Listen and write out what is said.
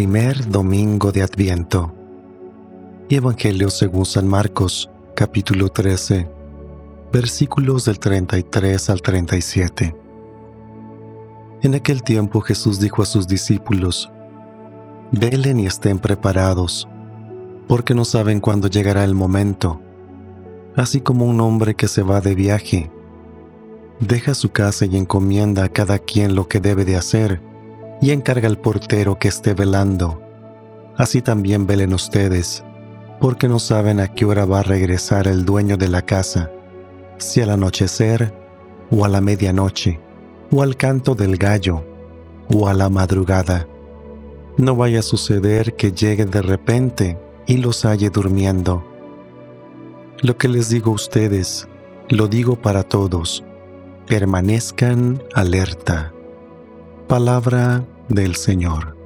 Primer domingo de Adviento. Evangelio según San Marcos, capítulo 13, versículos del 33 al 37. En aquel tiempo Jesús dijo a sus discípulos, Velen y estén preparados, porque no saben cuándo llegará el momento, así como un hombre que se va de viaje. Deja su casa y encomienda a cada quien lo que debe de hacer y encarga al portero que esté velando. Así también velen ustedes, porque no saben a qué hora va a regresar el dueño de la casa, si al anochecer, o a la medianoche, o al canto del gallo, o a la madrugada. No vaya a suceder que llegue de repente y los halle durmiendo. Lo que les digo a ustedes, lo digo para todos, permanezcan alerta. Palabra del Señor.